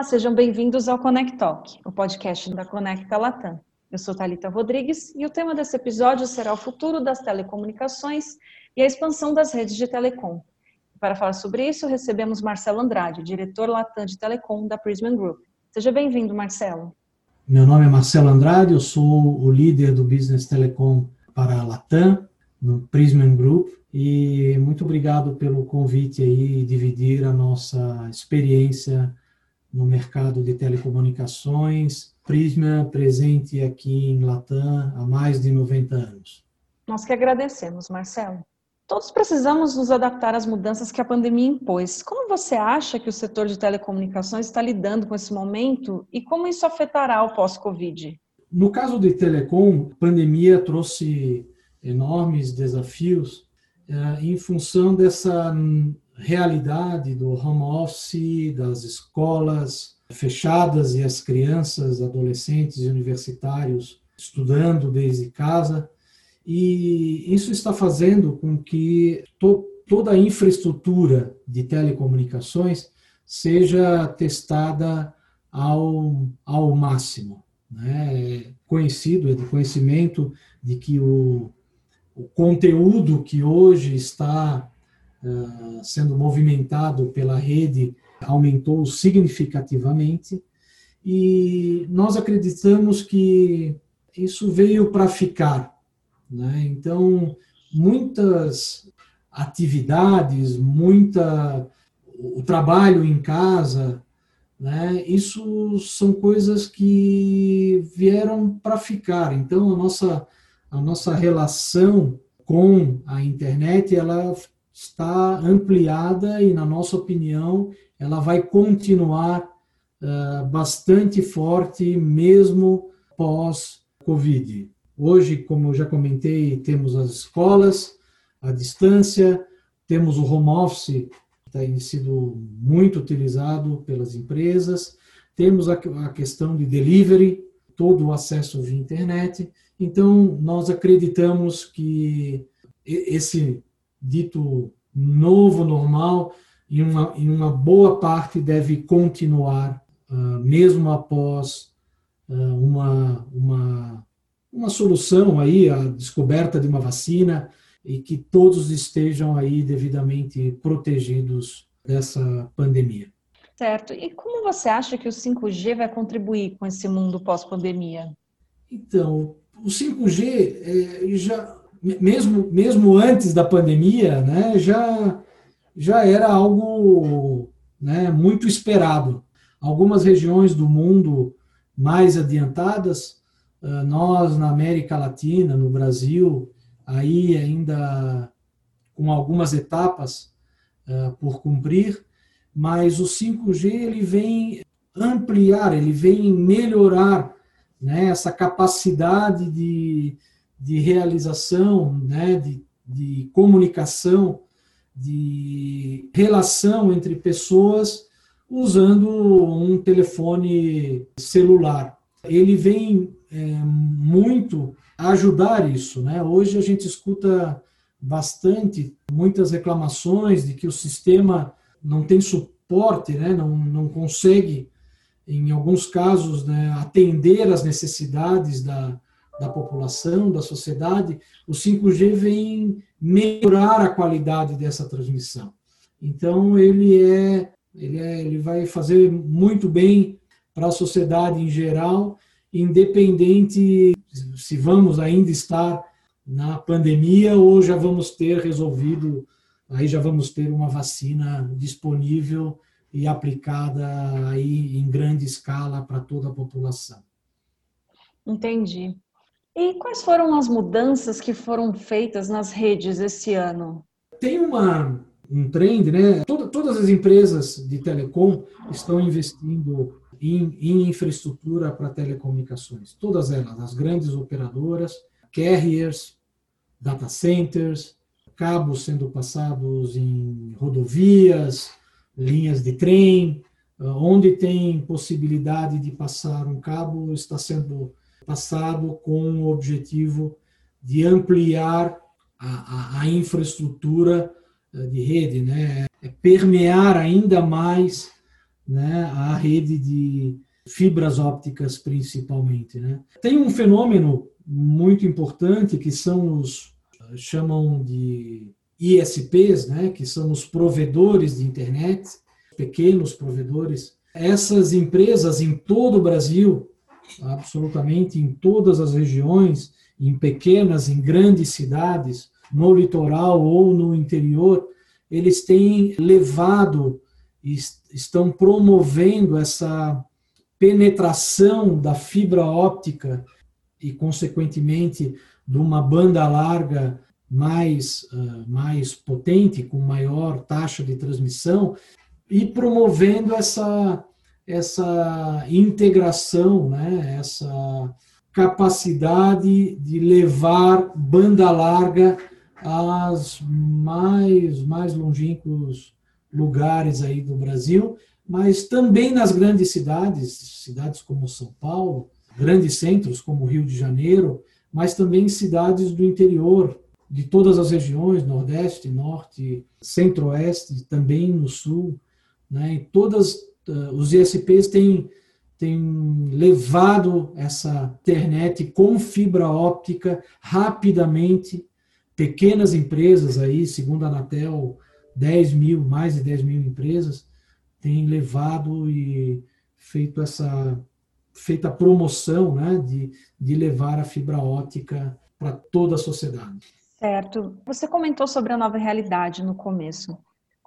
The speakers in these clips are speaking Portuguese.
Olá, sejam bem-vindos ao Connect Talk, o podcast da Conecta Latam. Eu sou Talita Rodrigues e o tema desse episódio será o futuro das telecomunicações e a expansão das redes de telecom. Para falar sobre isso, recebemos Marcelo Andrade, diretor Latam de Telecom da Prism Group. Seja bem-vindo, Marcelo. Meu nome é Marcelo Andrade, eu sou o líder do Business Telecom para a Latam, no Prism Group, e muito obrigado pelo convite aí dividir a nossa experiência no mercado de telecomunicações. Prisma presente aqui em Latam há mais de 90 anos. Nós que agradecemos, Marcelo. Todos precisamos nos adaptar às mudanças que a pandemia impôs. Como você acha que o setor de telecomunicações está lidando com esse momento e como isso afetará o pós-Covid? No caso de telecom, a pandemia trouxe enormes desafios eh, em função dessa realidade do home office, das escolas fechadas e as crianças, adolescentes e universitários estudando desde casa. E isso está fazendo com que to, toda a infraestrutura de telecomunicações seja testada ao, ao máximo. Né? É conhecido, é de conhecimento de que o, o conteúdo que hoje está uh, sendo movimentado pela rede aumentou significativamente e nós acreditamos que isso veio para ficar. Né? Então, muitas atividades, muita o trabalho em casa, né? Isso são coisas que vieram para ficar. Então, a nossa a nossa relação com a internet ela está ampliada e, na nossa opinião, ela vai continuar uh, bastante forte mesmo pós-Covid. Hoje, como já comentei, temos as escolas à distância, temos o home office, que tem sido muito utilizado pelas empresas, temos a, a questão de delivery, todo o acesso via internet. Então, nós acreditamos que esse dito novo normal, em uma, em uma boa parte deve continuar, uh, mesmo após uh, uma, uma, uma solução aí, a descoberta de uma vacina, e que todos estejam aí devidamente protegidos dessa pandemia. Certo. E como você acha que o 5G vai contribuir com esse mundo pós-pandemia? Então, o 5G é, já mesmo, mesmo antes da pandemia, né, já, já era algo né, muito esperado. Algumas regiões do mundo mais adiantadas, ah, nós na América Latina, no Brasil, aí ainda com algumas etapas uh, por cumprir, mas o 5G ele vem ampliar, ele vem melhorar né, essa capacidade de, de realização, né, de, de comunicação, de relação entre pessoas usando um telefone celular. Ele vem é, muito ajudar isso. Né? Hoje a gente escuta bastante, muitas reclamações de que o sistema não tem suporte, né? não, não consegue, em alguns casos, né, atender às necessidades da, da população, da sociedade, o 5G vem melhorar a qualidade dessa transmissão. Então ele é, ele é, ele vai fazer muito bem para a sociedade em geral, independente se vamos ainda estar na pandemia ou já vamos ter resolvido, aí já vamos ter uma vacina disponível e aplicada aí em grande escala para toda a população. Entendi. E quais foram as mudanças que foram feitas nas redes esse ano? Tem uma, um trend, né? Toda, todas as empresas de telecom estão investindo em, em infraestrutura para telecomunicações. Todas elas, as grandes operadoras, carriers, data centers, cabos sendo passados em rodovias, linhas de trem, onde tem possibilidade de passar um cabo está sendo passado com o objetivo de ampliar a, a, a infraestrutura eh, de rede, né? É permear ainda mais né, a rede de fibras ópticas principalmente. Né. Tem um fenômeno muito importante que são os chamam de ISPs, né, que são os provedores de internet, pequenos provedores. Essas empresas em todo o Brasil, absolutamente em todas as regiões, em pequenas, em grandes cidades, no litoral ou no interior, eles têm levado, estão promovendo essa penetração da fibra óptica e, consequentemente, de uma banda larga mais, uh, mais potente, com maior taxa de transmissão, e promovendo essa, essa integração, né, essa capacidade de levar banda larga aos mais, mais longínquos lugares aí do Brasil, mas também nas grandes cidades, cidades como São Paulo, grandes centros como Rio de Janeiro, mas também cidades do interior, de todas as regiões, Nordeste, Norte, Centro-Oeste, também no Sul. Né? E todas os ISPs têm, têm levado essa internet com fibra óptica rapidamente. Pequenas empresas aí, segundo a Anatel, 10 mil, mais de 10 mil empresas, têm levado e feito essa feita a promoção né, de, de levar a fibra óptica para toda a sociedade. Certo. Você comentou sobre a nova realidade no começo.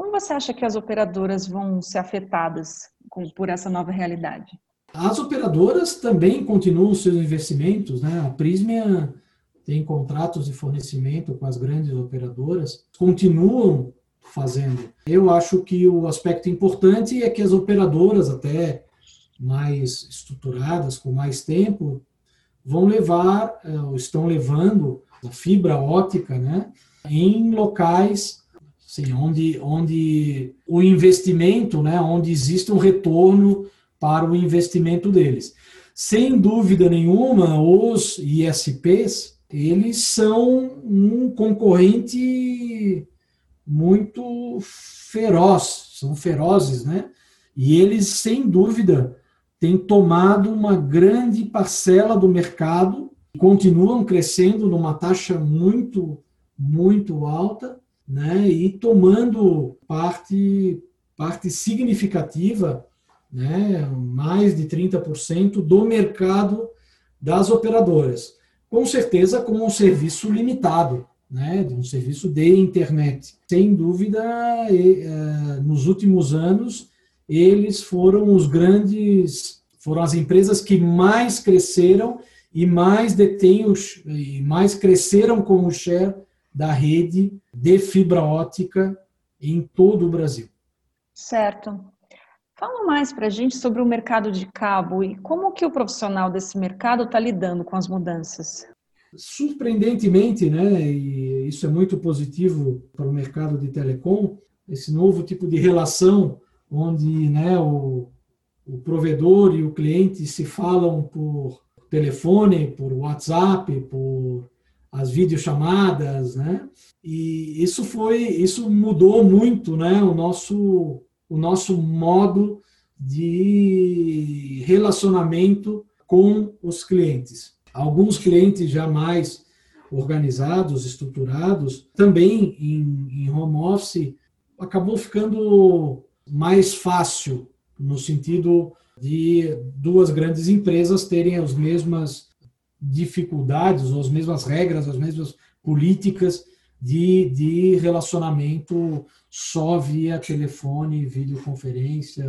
Como você acha que as operadoras vão ser afetadas com, por essa nova realidade? As operadoras também continuam seus investimentos, né? A Prismia tem contratos de fornecimento com as grandes operadoras, continuam fazendo. Eu acho que o aspecto importante é que as operadoras, até mais estruturadas, com mais tempo, vão levar, eh, estão levando a fibra ótica, né, em locais assim, onde, onde o investimento, né, onde existe um retorno para o investimento deles. Sem dúvida nenhuma, os ISPs, eles são um concorrente muito feroz, são ferozes, né? E eles, sem dúvida, têm tomado uma grande parcela do mercado, continuam crescendo numa taxa muito, muito alta, né, e tomando parte, parte significativa, né, mais de 30% do mercado das operadoras. Com certeza com um serviço limitado, né, de um serviço de internet. Sem dúvida, eh, nos últimos anos, eles foram os grandes, foram as empresas que mais cresceram e mais detêm e mais cresceram com o share da rede de fibra ótica em todo o Brasil. Certo. Fala mais para a gente sobre o mercado de cabo e como que o profissional desse mercado está lidando com as mudanças. Surpreendentemente, né, e isso é muito positivo para o mercado de telecom, esse novo tipo de relação onde né, o, o provedor e o cliente se falam por telefone, por WhatsApp, por as videochamadas, né? E isso foi, isso mudou muito, né? O nosso, o nosso modo de relacionamento com os clientes. Alguns clientes já mais organizados, estruturados, também em, em home office, acabou ficando mais fácil, no sentido de duas grandes empresas terem as mesmas dificuldades, ou as mesmas regras, as mesmas políticas de, de relacionamento só via telefone, videoconferência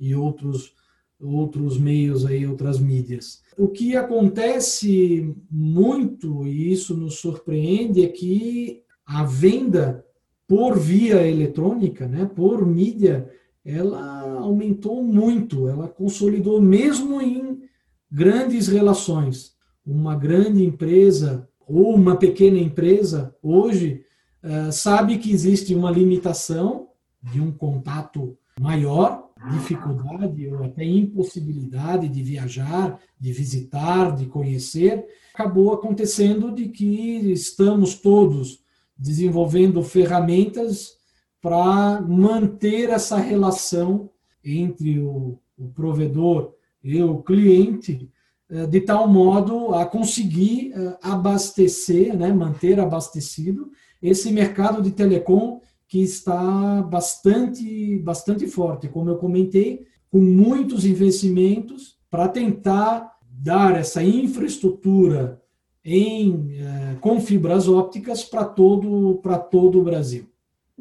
e outros, outros meios aí, outras mídias. O que acontece muito, e isso nos surpreende, é que a venda por via eletrônica, né, por mídia, ela aumentou muito, ela consolidou mesmo em grandes relações. Uma grande empresa ou uma pequena empresa hoje uh, sabe que existe uma limitação de um contato maior, dificuldade ou até impossibilidade de viajar, de visitar, de conhecer. Acabou acontecendo de que estamos todos desenvolvendo ferramentas para manter essa relação entre o, provedor e o cliente, eh, de tal modo a conseguir eh, abastecer, né, manter abastecido esse mercado de telecom que está bastante, bastante forte, como eu comentei, com muitos investimentos para tentar dar essa infraestrutura em, eh, com fibras ópticas para todo, para todo o Brasil.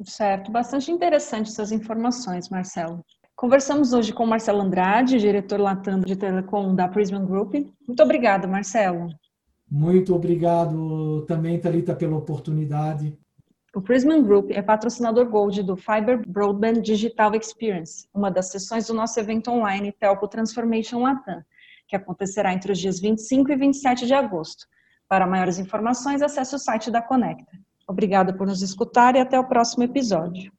Certo, bastante interessante essas informações, Marcelo. Conversamos hoje com Marcelo Andrade, diretor latando de telecom da Prism Group. Muito obrigada, Marcelo. Muito obrigado também, Talita, pela oportunidade. O Prism Group é patrocinador Gold do Fiber Broadband Digital Experience, uma das sessões do nosso evento online Telco Transformation Latam, que acontecerá entre os dias 25 e 27 de agosto. Para maiores informações, acesse o site da Conecta. Obrigada por nos escutar e até o próximo episódio.